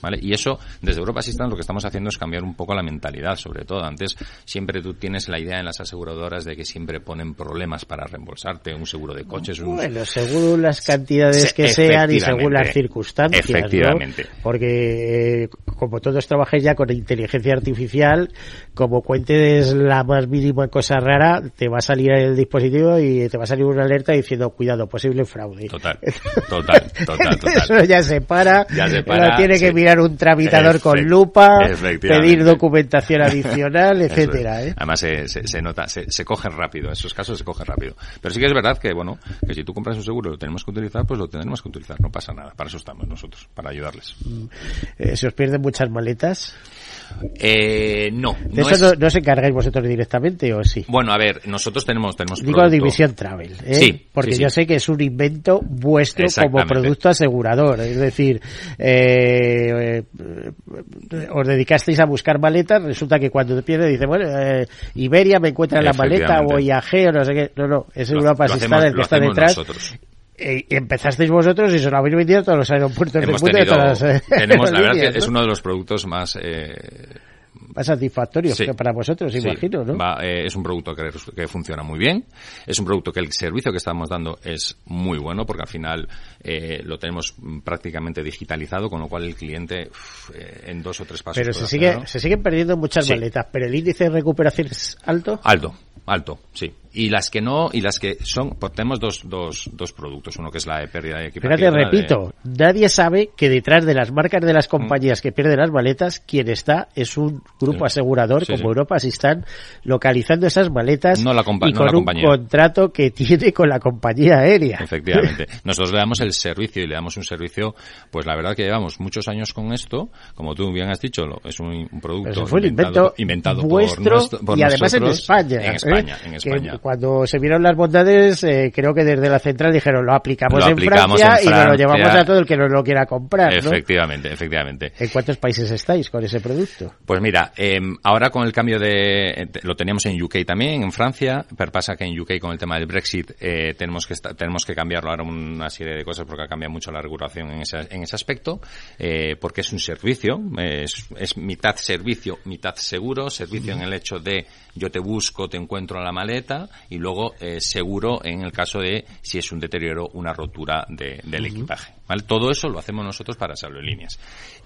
¿Vale? Y eso, desde Europa Assistance lo que estamos haciendo es cambiar un poco la mentalidad, sobre todo. Antes siempre tú tienes la idea en las aseguradoras de que siempre ponen problemas para reembolsarte, un seguro de coches. Un... Bueno, según las cantidades que sean y según las circunstancias. Efectivamente. Porque eh, como todos trabajáis ya con inteligencia artificial, como cuentes la más mínima cosa rara, te va a salir el dispositivo y te va a salir una alerta diciendo cuidado, posible fraude. Total, (laughs) total, (laughs) total, total. Eso ya se para. Ya se para tiene que mirar un tramitador con lupa, pedir documentación adicional, (laughs) etcétera. ¿eh? Además se, se, nota, se, se cogen rápido, en esos casos se cogen rápido. Pero sí que es verdad que, bueno, que si tú compras un seguro y lo tenemos que utilizar, pues lo tenemos que utilizar, no pasa nada. Para eso estamos nosotros, para ayudarles. Mm. Eh, ¿Se os pierden muchas maletas? Eh, no. ¿De no eso no, os encargáis vosotros directamente o sí? Bueno, a ver, nosotros tenemos... tenemos Digo la División Travel, ¿eh? Sí. Porque sí, yo sé que es un invento vuestro como producto asegurador. Es decir, eh, os dedicasteis a buscar maletas, resulta que cuando te pierde dice, bueno, eh, Iberia me encuentra en la maleta o IAG o no sé qué. No, no, es Europa Assistant el que está detrás. Nosotros. Eh, empezasteis vosotros y se lo habéis vendido a todos los aeropuertos Hemos del mundo tenido, de todas las, tenemos, la (laughs) verdad que es ¿no? uno de los productos más eh, más satisfactorios Sí. que para vosotros, Sí, imagino, ¿no? va, eh, es un producto que, que funciona muy bien. Es un producto que el servicio que estamos dando es muy bueno porque al final eh, lo tenemos prácticamente digitalizado, con lo cual el cliente uf, eh, en dos o tres pasos. Pero se, sigue, se siguen perdiendo muchas Sí. maletas, pero el índice de recuperación es alto. Alto, alto, sí. Y las que no, y las que son, pues tenemos dos, dos, dos productos. Uno que es la de pérdida de equipaje. Fíjate, de- repito, nadie sabe que detrás de las marcas de las compañías que pierden las maletas, quien está es un grupo asegurador Sí, como sí. Europa si están localizando esas maletas No la y no con la un compañía. contrato que tiene con la compañía aérea. Efectivamente. Nosotros le damos el servicio y le damos un servicio, pues la verdad que llevamos muchos años con esto. Como tú bien has dicho, es un, un producto Eso fue inventado, invento inventado por vuestro nuestro- por y además en. España. En ¿eh? España, Que España. Cuando se vieron las bondades, eh, creo que desde la central dijeron lo aplicamos, Lo en, Francia en y nos lo llevamos a todo el que nos lo quiera comprar. ¿no? Efectivamente, efectivamente. ¿En cuántos países estáis con ese producto? Pues mira, eh, ahora con el cambio de, lo teníamos en UK también, en Francia, pero pasa que en UK con el tema del Brexit eh, tenemos que tenemos que cambiarlo ahora una serie de cosas porque ha cambiado mucho la regulación en ese, en ese aspecto, eh, porque es un servicio, es, es mitad servicio, mitad seguro, servicio en el hecho de yo te busco, te encuentro en la maleta y luego eh, seguro en el caso de si es un deterioro, una rotura de- del equipaje. ¿vale? Todo eso lo hacemos nosotros para líneas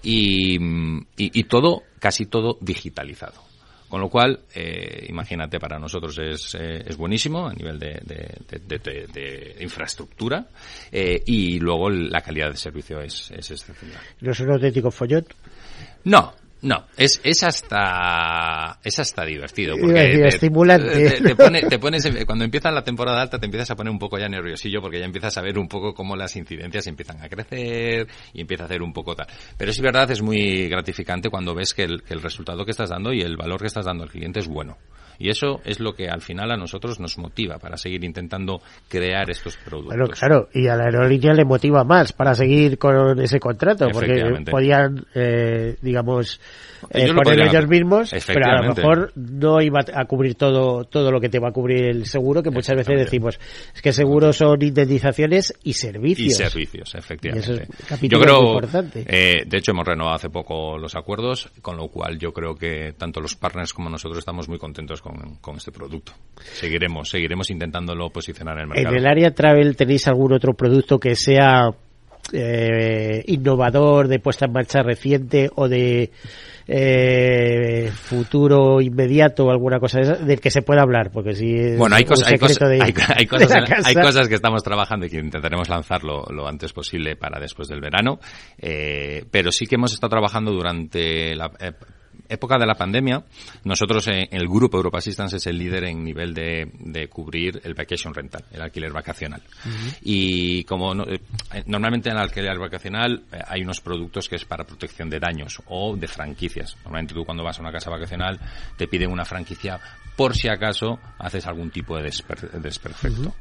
y, mm, y, y todo, casi todo digitalizado. Con lo cual, eh, imagínate, para nosotros es, eh, es buenísimo a nivel de, de- de- de- de- de infraestructura eh, y luego la calidad de servicio es, es excepcional. ¿No es un auténtico follón? No, no, es, es hasta es hasta divertido porque decir, te, estimulante. te- te pone- (laughs) te pones cuando empieza la temporada alta te empiezas a poner un poco ya nerviosillo porque ya empiezas a ver un poco cómo las incidencias empiezan a crecer y empieza a hacer un poco tal. Pero es verdad, es muy gratificante cuando ves que el, que el resultado que estás dando y el valor que estás dando al cliente es bueno. Y eso es lo que al final a nosotros nos motiva para seguir intentando crear estos productos. Bueno, claro, y a la aerolínea le motiva más para seguir con ese contrato, porque podían, eh, digamos, eh, Ellos lo poner podrían- ellos mismos, pero a lo mejor no iba a cubrir todo todo lo que te va a cubrir el seguro, que muchas veces decimos, es que seguros son indemnizaciones y servicios. Y servicios, efectivamente. Y eso es capítulo yo creo, muy importante. eh, de hecho, hemos renovado hace poco los acuerdos, con lo cual yo creo que tanto los partners como nosotros estamos muy contentos con, con este producto. Seguiremos, seguiremos intentándolo posicionar en el En mercado. el área travel tenéis algún otro producto que sea eh, innovador, de puesta en marcha reciente o de eh, futuro inmediato o alguna cosa de esa, del que se pueda hablar, porque si es Bueno, hay, un cosas, hay, de- hay, hay (laughs) cosas, en- hay cosas que estamos trabajando y que intentaremos lanzarlo lo antes posible para después del verano, eh, pero sí que hemos estado trabajando durante la eh, época de la pandemia. Nosotros, eh, el grupo Europa Assistance es el líder en nivel de, de cubrir el vacation rental, el alquiler vacacional. Y como no- eh, normalmente en el alquiler vacacional eh, hay unos productos que es para protección de daños o de franquicias. Normalmente tú cuando vas a una casa vacacional te piden una franquicia por si acaso haces algún tipo de desper- desperfecto.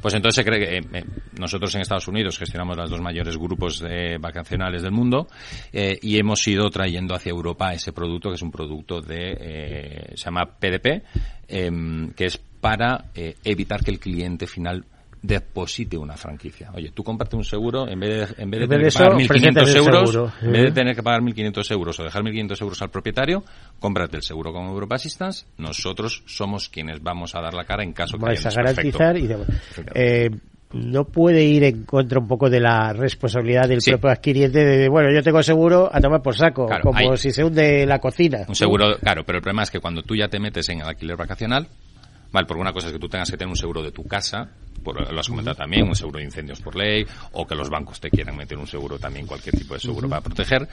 Pues entonces se cree que eh, eh, nosotros en Estados Unidos gestionamos los dos mayores grupos eh, vacacionales del mundo y hemos ido trayendo hacia Europa ese producto que es un producto de se llama PDP em, que es para evitar que el cliente final deposite una franquicia. Oye, tú comparte un seguro, en vez de, en vez de En tener que de pagar eso, 1.500 preséntate el euros, seguro. en vez de Ujú. tener que pagar 1.500 euros o dejar 1.500 euros al propietario, cómprate el seguro con Europa Assistance. Nosotros somos quienes vamos a dar la cara en caso que vais a garantizar y. Eh, no puede ir en contra un poco de la responsabilidad del Sí. propio adquiriente de, bueno, yo tengo seguro a tomar por saco, Claro, como hay- si se hunde la cocina. Un seguro, claro, pero el problema es que cuando tú ya te metes en el alquiler vacacional, vale, porque una cosa es que tú tengas que tener un seguro de tu casa, por, lo has comentado también, un seguro de incendios por ley, o que los bancos te quieran meter un seguro también, cualquier tipo de seguro para proteger.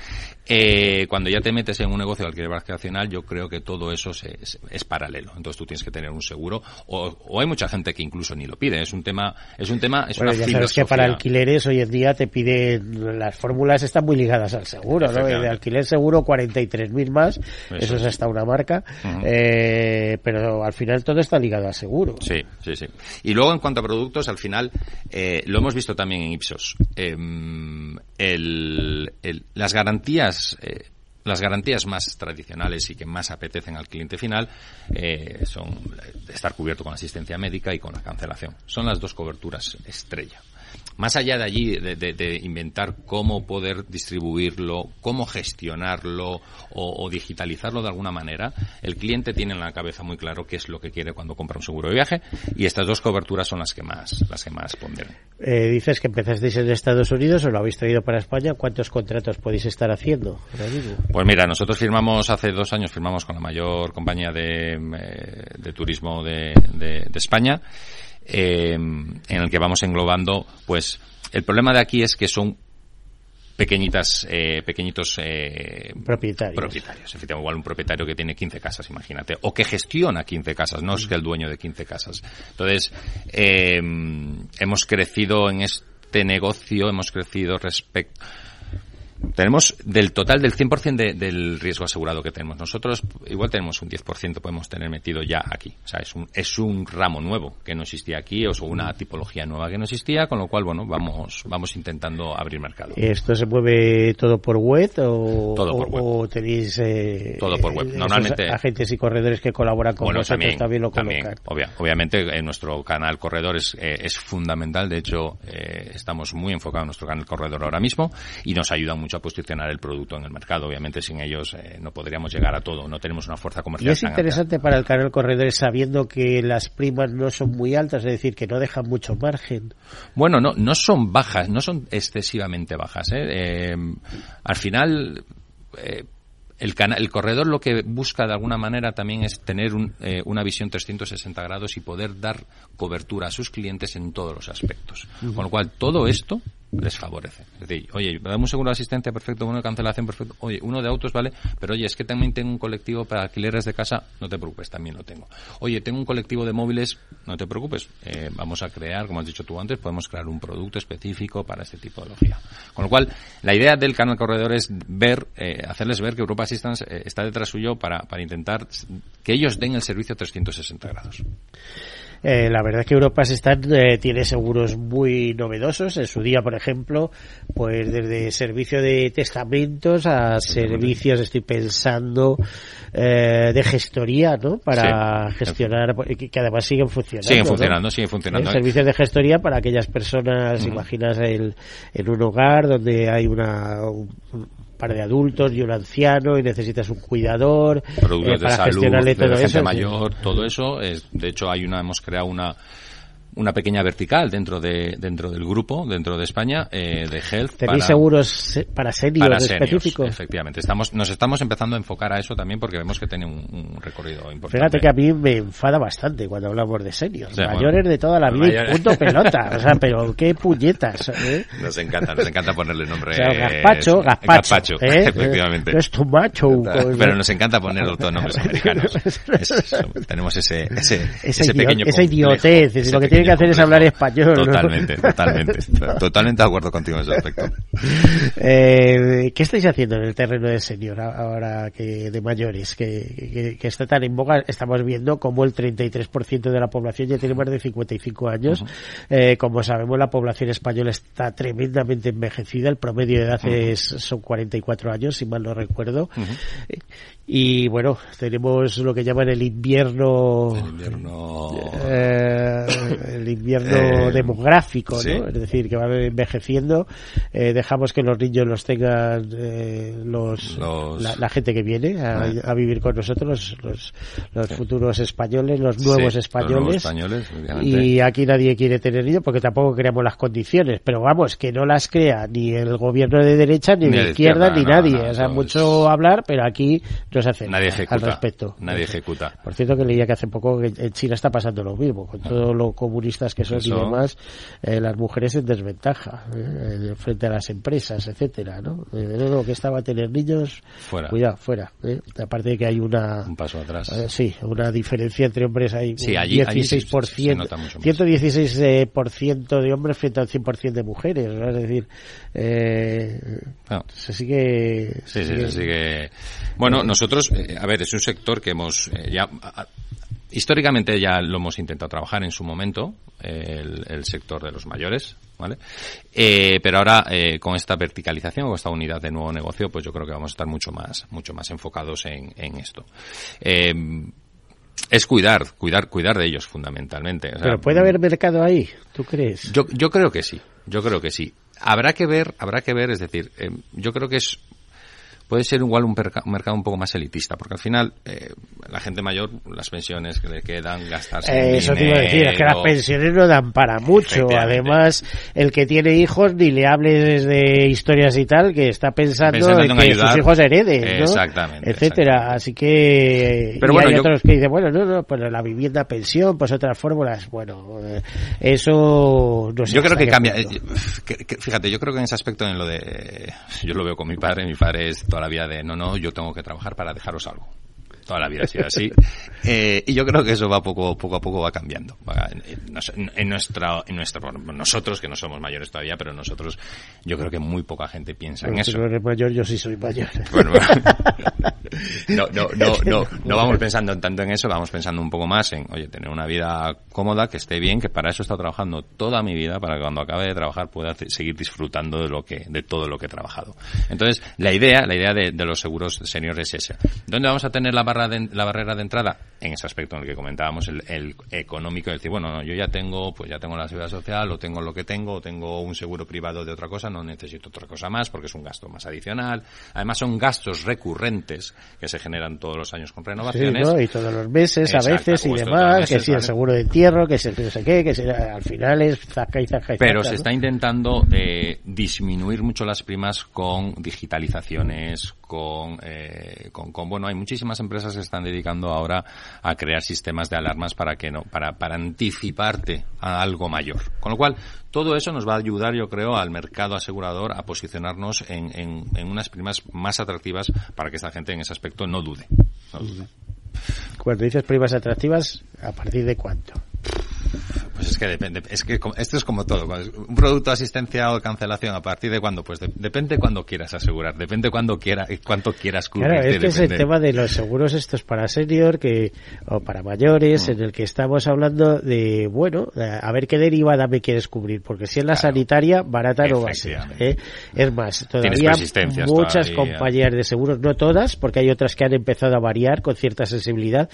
Eh, cuando ya te metes en un negocio de alquiler vacacional, yo creo que todo eso se- es, es paralelo. Entonces tú tienes que tener un seguro, o, o hay mucha gente que incluso ni lo pide. Es un tema, es un tema, es Bueno, una ya sabes que para alquileres hoy en día te piden, las fórmulas están muy ligadas al seguro, ¿no? De alquiler seguro 43.000 más, eso, Eso es hasta una marca, eh, pero al final todo está ligado al seguro. Sí, sí, sí. Y luego en cuanto a productos, al final, eh, lo hemos visto también en Ipsos. Em, el- las garantías, eh, las garantías más tradicionales y que más apetecen al cliente final eh, son estar cubierto con asistencia médica y con la cancelación. Son las dos coberturas estrella. Más allá de allí, de, de- de inventar cómo poder distribuirlo, cómo gestionarlo o, o digitalizarlo de alguna manera, el cliente tiene en la cabeza muy claro qué es lo que quiere cuando compra un seguro de viaje y estas dos coberturas son las que más, las que más ponderan. Eh, dices que empezasteis en Estados Unidos o lo habéis traído para España, ¿cuántos contratos podéis estar haciendo? Pues mira, nosotros firmamos hace dos años, firmamos con la mayor compañía de, eh, de turismo de- de España, eh, en el que vamos englobando, pues el problema de aquí es que son pequeñitas, eh, pequeñitos eh, Propietarios. propietarios. Efectivamente, igual un propietario que tiene 15 casas, imagínate, o que gestiona 15 casas, no es que el dueño de 15 casas. Entonces, eh, hemos crecido en este negocio, hemos crecido respecto tenemos del total del 100% de, del riesgo asegurado que tenemos nosotros, igual tenemos un 10% podemos tener metido ya aquí. O sea, es un, es un ramo nuevo que no existía aquí, o es una tipología nueva que no existía, con lo cual, bueno, vamos, vamos intentando abrir mercado. ¿Esto se mueve todo por web o, Todo por web. o tenéis eh, Todo por web. Normalmente- agentes y corredores que colaboran con Bueno, vosotros también, lo también, obvia- obviamente en nuestro canal corredor es, eh, es fundamental, de hecho eh, estamos muy enfocados en nuestro canal corredor ahora mismo y nos ayudan mucho a posicionar el producto en el mercado. Obviamente sin ellos eh, no podríamos llegar a todo, no tenemos una fuerza Y comercial es tan amplia. interesante para el canal corredores sabiendo que las primas no son muy altas, es decir, que no dejan mucho margen. Bueno, no, no son bajas, no son excesivamente bajas. ¿eh? Eh, al final, el, cana- el corredor lo que busca de alguna manera también es tener un, eh, una visión 360 grados y poder dar cobertura a sus clientes en todos los aspectos. Con lo cual, todo esto les favorece. Es decir, oye, dame un seguro de asistencia perfecto, uno de cancelación perfecto, oye, uno de autos, ¿vale? Pero oye, es que también tengo un colectivo para alquileres de casa, no te preocupes, también lo tengo. Oye, tengo un colectivo de móviles, no te preocupes, eh, vamos a crear, como has dicho tú antes, podemos crear un producto específico para este tipología. Con lo cual, la idea del canal corredor es ver, eh, hacerles ver que Europa Assistance eh, está detrás suyo para, para intentar que ellos den el servicio 360 grados. Eh, la verdad es que Europa se está, eh, tiene seguros muy novedosos. En su día, por ejemplo, pues desde servicio de testamentos a servicios, estoy pensando, eh, de gestoría, ¿no? Para Sí. gestionar, que, que además siguen funcionando. Siguen ¿no? funcionando, siguen funcionando. Eh, Servicios de gestoría para aquellas personas, imaginas el, en un hogar donde hay una, un, de adultos y un anciano y necesitas un cuidador productos eh, de para salud, gestionarle de todo gente eso. mayor, todo eso. Es, de hecho, hay una, hemos creado una una pequeña vertical dentro de dentro del grupo, dentro de España, eh, de health. ¿Tenéis para- seguros se- para seniors para seniors, específicos? efectivamente. Estamos, nos estamos empezando a enfocar a eso también porque vemos que tiene un, un recorrido importante. Fíjate que a mí me enfada bastante cuando hablamos de seniors. Sí, bueno. Mayores de toda la vida y mayores. punto pelota. O sea, pero qué puñetas. ¿eh? Nos encanta, nos encanta ponerle nombre. O sea, gazpacho, eh, gazpacho, ¿eh? efectivamente. No es tu macho. pues, Pero nos encanta ponerle todos nombres americanos. (laughs) Es- tenemos ese, ese, Esa ese idio- pequeño esa idiotez, es ese lo que tiene que hacer es hablar español, ¿no? Totalmente, totalmente. (laughs) Totalmente de acuerdo contigo en ese aspecto. Eh, ¿Qué estáis haciendo en el terreno de senior ahora que de mayores? Que, que- que está tan en boga. Estamos viendo como el 33% de la población ya tiene más de 55 años. Eh, como sabemos, la población española está tremendamente envejecida. El promedio de edad es, son 44 años, si mal no recuerdo. Y bueno, tenemos lo que llaman el invierno. invierno. eh, el invierno demográfico, ¿no? Es decir, que van envejeciendo, dejamos que los niños los tengan los, La, gente que viene a, vivir con nosotros, los, los, futuros españoles, los nuevos españoles, y aquí nadie quiere tener niños porque tampoco creamos las condiciones, pero vamos, que no las crea ni el gobierno de derecha ni, de izquierda, ni nadie, o sea, mucho hablar, pero aquí no se hace nadie al respecto. Nadie ejecuta. Por cierto que leía que hace poco que en China está pasando lo mismo, con todos los comunistas que son y demás, eh, las mujeres en desventaja eh, frente a las empresas, etcétera, ¿no? lo que estaba a tener niños, fuera. cuidado, fuera. ¿eh? Aparte de que hay una... Un paso atrás. sí, una diferencia entre hombres, hay sí, allí, 16%, 116% de hombres frente al 100% de mujeres, es decir, se sigue... Sí, sí, se sigue... Bueno, nosotros, a ver, es un sector que hemos ya Históricamente ya lo hemos intentado trabajar en su momento, el, sector de los mayores, ¿vale? Eh, pero ahora, eh, con esta verticalización, con esta unidad de nuevo negocio, pues yo creo que vamos a estar mucho más, mucho más enfocados en, esto. Eh, es cuidar, cuidar, cuidar de ellos fundamentalmente. pero puede haber mercado ahí, ¿tú crees? Yo, yo creo que sí, yo creo que sí. Habrá que ver, habrá que ver, es decir, yo creo que es puede ser igual un, mercado un poco más elitista, porque al final eh, la gente mayor, las pensiones que le quedan, gastarse eh, Eso te iba a decir, es que las pensiones no dan para mucho. Además, el que tiene hijos, ni le hables de historias y tal, que está pensando, en, que sus hijos hereden, ¿no? Exactamente. Etcétera. Así que... Pero bueno, hay otros que dicen, bueno, no, no, pues la vivienda pensión, pues otras fórmulas. Bueno, eh, eso... No sé yo creo que cambia. fíjate, yo creo que en ese aspecto, en lo de... Yo lo veo con mi padre, mi padre es toda la vida de no, no, yo tengo que trabajar para dejaros algo toda la vida ha sido así. (laughs) Eh, y yo creo que eso va poco, poco a poco va cambiando. en, en, nuestra, en nuestra, nosotros que no somos mayores todavía, pero nosotros, yo creo que muy poca gente piensa en eso. Eres mayor, yo sí soy mayor. (laughs) no, no, no, no, (laughs) no vamos pensando tanto en eso, vamos pensando un poco más en, oye, tener una vida cómoda, que esté bien, que para eso he estado trabajando toda mi vida, para que cuando acabe de trabajar pueda seguir disfrutando de lo que, de todo lo que he trabajado. Entonces, la idea, la idea de, de los seguros seniors es esa. ¿Dónde vamos a tener la la barrera de entrada en ese aspecto en el que comentábamos el, económico decir bueno yo ya tengo pues ya tengo la seguridad social o tengo lo que tengo o tengo un seguro privado de otra cosa no necesito otra cosa más porque es un gasto más adicional. Además son gastos recurrentes que se generan todos los años con renovaciones. Y todos los meses a veces y demás que si el seguro de entierro que si no sé qué que al final es zaca y zaca y pero se está intentando eh, disminuir mucho las primas con digitalizaciones con, eh, con, con bueno hay muchísimas empresas se están dedicando ahora a crear sistemas de alarmas para que no, para, para anticiparte a algo mayor. Con lo cual, todo eso nos va a ayudar, yo creo, al mercado asegurador a posicionarnos en, en, unas primas más atractivas para que esta gente en ese aspecto no dude. No dude. Cuando dices primas atractivas, ¿a partir de cuánto? Pues es que depende. Es que esto es como todo. Un producto de asistencia o cancelación, ¿a partir de cuándo? Pues depende cuando quieras asegurar. Depende cuando quiera, cuánto quieras cubrir. Claro, este es el tema de los seguros estos para senior que, o para mayores, mm. en el que estamos hablando de, bueno, a ver qué derivada me quieres cubrir. Porque si es la sanitaria, barata no va a ser. ¿eh? Es más, todavía muchas compañías de seguros, no todas, porque hay otras que han empezado a variar con cierta sensibilidad,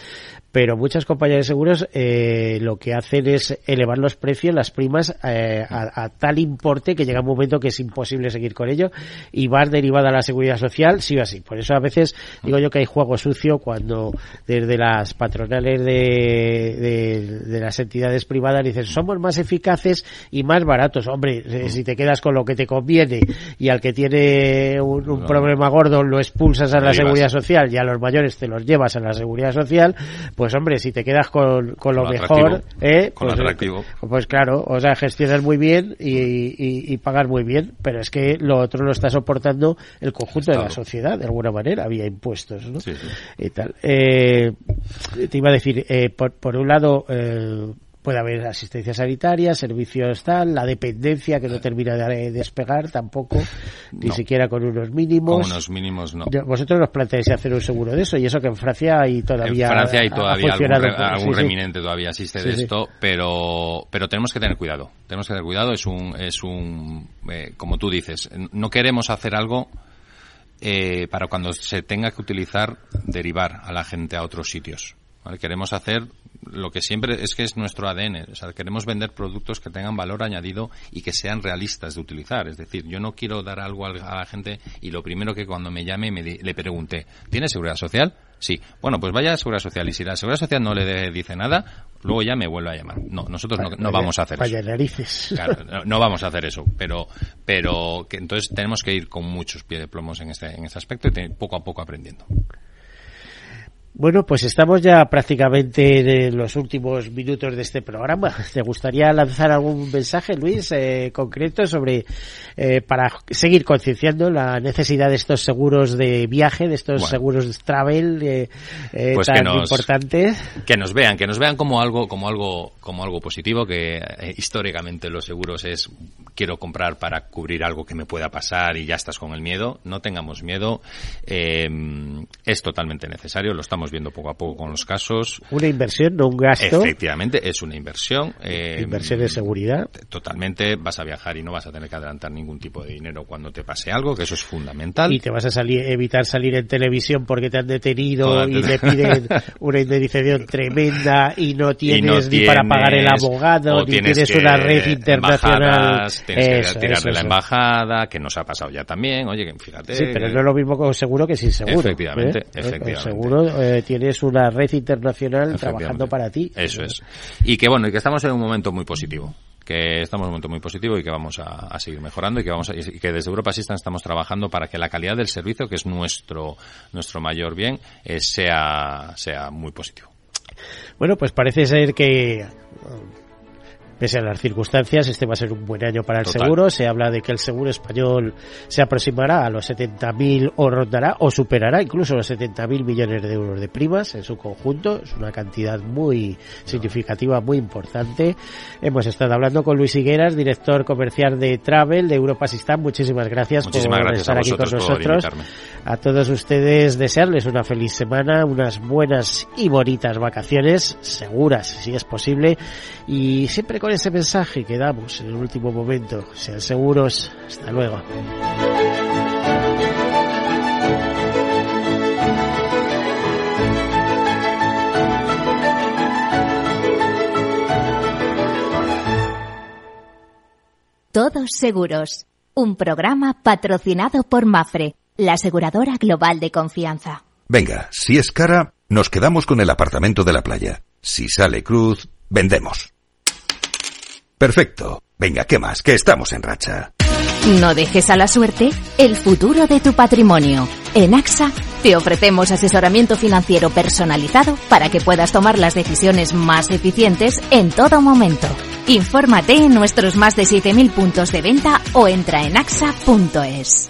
pero muchas compañías de seguros eh, lo que hacen es elevar los precios, las primas, eh, a, tal importe que llega un momento que es imposible seguir con ello y va derivada a la seguridad social, sí o así. Por eso a veces digo yo que hay juego sucio cuando desde las patronales de, de, las entidades privadas dicen somos más eficaces y más baratos. Hombre, eh, si te quedas con lo que te conviene y al que tiene un, problema gordo lo expulsas a la seguridad social y a los mayores te los llevas a la seguridad social, pues hombre, si te quedas con, con lo, mejor, ¿eh? con lo pues, atractivo. Pues claro, o sea, gestionar muy bien y, y, pagar muy bien, pero es que lo otro lo está soportando el conjunto de la sociedad, de alguna manera, había impuestos, ¿no? Sí, Y tal. Eh, te iba a decir, eh, por, por un lado, eh, puede haber asistencia sanitaria, servicios tal, la dependencia que no termina de despegar tampoco, ni siquiera con unos mínimos. Con unos mínimos no. Vosotros nos planteáis hacer un seguro de eso y eso que en Francia hay todavía. En Francia hay todavía algún, reminente todavía existe de esto, pero pero tenemos que tener cuidado. Tenemos que tener cuidado. Es un es un eh, como tú dices, no queremos hacer algo eh, para cuando se tenga que utilizar derivar a la gente a otros sitios. Queremos hacer lo que siempre es que es nuestro ADN. O sea, queremos vender productos que tengan valor añadido y que sean realistas de utilizar. Es decir, yo no quiero dar algo a la gente y lo primero que cuando me llame me le pregunte, ¿tiene seguridad social? Sí. Bueno, pues vaya a Seguridad Social y si la Seguridad Social no le dice nada, luego ya me vuelve a llamar. No, nosotros no, vamos a hacer vaya eso. narices. Claro, no, vamos a hacer eso, pero pero que entonces tenemos que ir con muchos pies de plomos en este en este aspecto y poco a poco aprendiendo. Bueno, pues estamos ya prácticamente en los últimos minutos de este programa. (laughs) ¿Te gustaría lanzar algún mensaje, Luis, eh, concreto sobre eh, para seguir concienciando la necesidad de estos seguros de viaje, de estos seguros de travel eh, eh pues tan importantes? Que nos vean, que nos vean como algo, como algo, como algo positivo. Que eh, históricamente los seguros es quiero comprar para cubrir algo que me pueda pasar y ya estás con el miedo. No tengamos miedo. es totalmente necesario. Lo estamos viendo poco a poco con los casos. Una inversión, no un gasto. Efectivamente, es una inversión. Eh, inversión de seguridad. Totalmente, vas a viajar y no vas a tener que adelantar ningún tipo de dinero cuando te pase algo, que eso es fundamental. Y te vas a salir, evitar salir en televisión porque te han detenido y te (laughs) piden una indemnización tremenda y no tienes ni para pagar el abogado, ni tienes, una red internacional. Tienes que tirar de la embajada, que nos ha pasado ya también. Oye, que fíjate. Sí, pero no es lo mismo con seguro que sin seguro. Efectivamente, ¿eh? efectivamente. seguro eh, tienes una red internacional trabajando para ti. Eso es. Y que bueno, y que estamos en un momento muy positivo que estamos en un momento muy positivo y que vamos a, seguir mejorando y que vamos y que desde Europa Assistance estamos trabajando para que la calidad del servicio, que es nuestro nuestro mayor bien, eh, sea sea muy positivo. Bueno, pues parece ser que pese a las circunstancias, este va a ser un buen año para el seguro. Se habla de que el seguro español se aproximará a los 70.000 o rondará o superará incluso los 70.000 millones de euros de primas en su conjunto. Es una cantidad muy significativa, muy importante. Hemos estado hablando con Luis Higueras, director comercial de Travel de Europa Sistán. Muchísimas gracias por estar aquí con nosotros. A todos ustedes desearles una feliz semana, unas buenas y bonitas vacaciones, seguras si es posible, y siempre con ese mensaje que damos en el último momento. Sean seguros. Hasta luego. Todos seguros. Un programa patrocinado por Mafre, la aseguradora global de confianza. Venga, si es cara, nos quedamos con el apartamento de la playa. Si sale cruz, vendemos. Perfecto. Venga, ¿qué más? Que estamos en racha. No dejes a la suerte el futuro de tu patrimonio. En AXA te ofrecemos asesoramiento financiero personalizado para que puedas tomar las decisiones más eficientes en todo momento. Infórmate en nuestros más de 7.000 puntos de venta o entra en axa.es.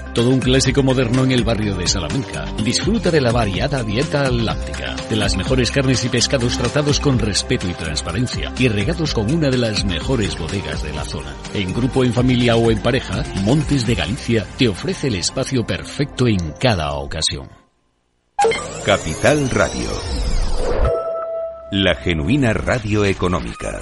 Todo un clásico moderno en el barrio de Salamanca. Disfruta de la variada dieta láctica, de las mejores carnes y pescados tratados con respeto y transparencia y regados con una de las mejores bodegas de la zona. En grupo, en familia o en pareja, Montes de Galicia te ofrece el espacio perfecto en cada ocasión. Capital Radio. La genuina radio económica.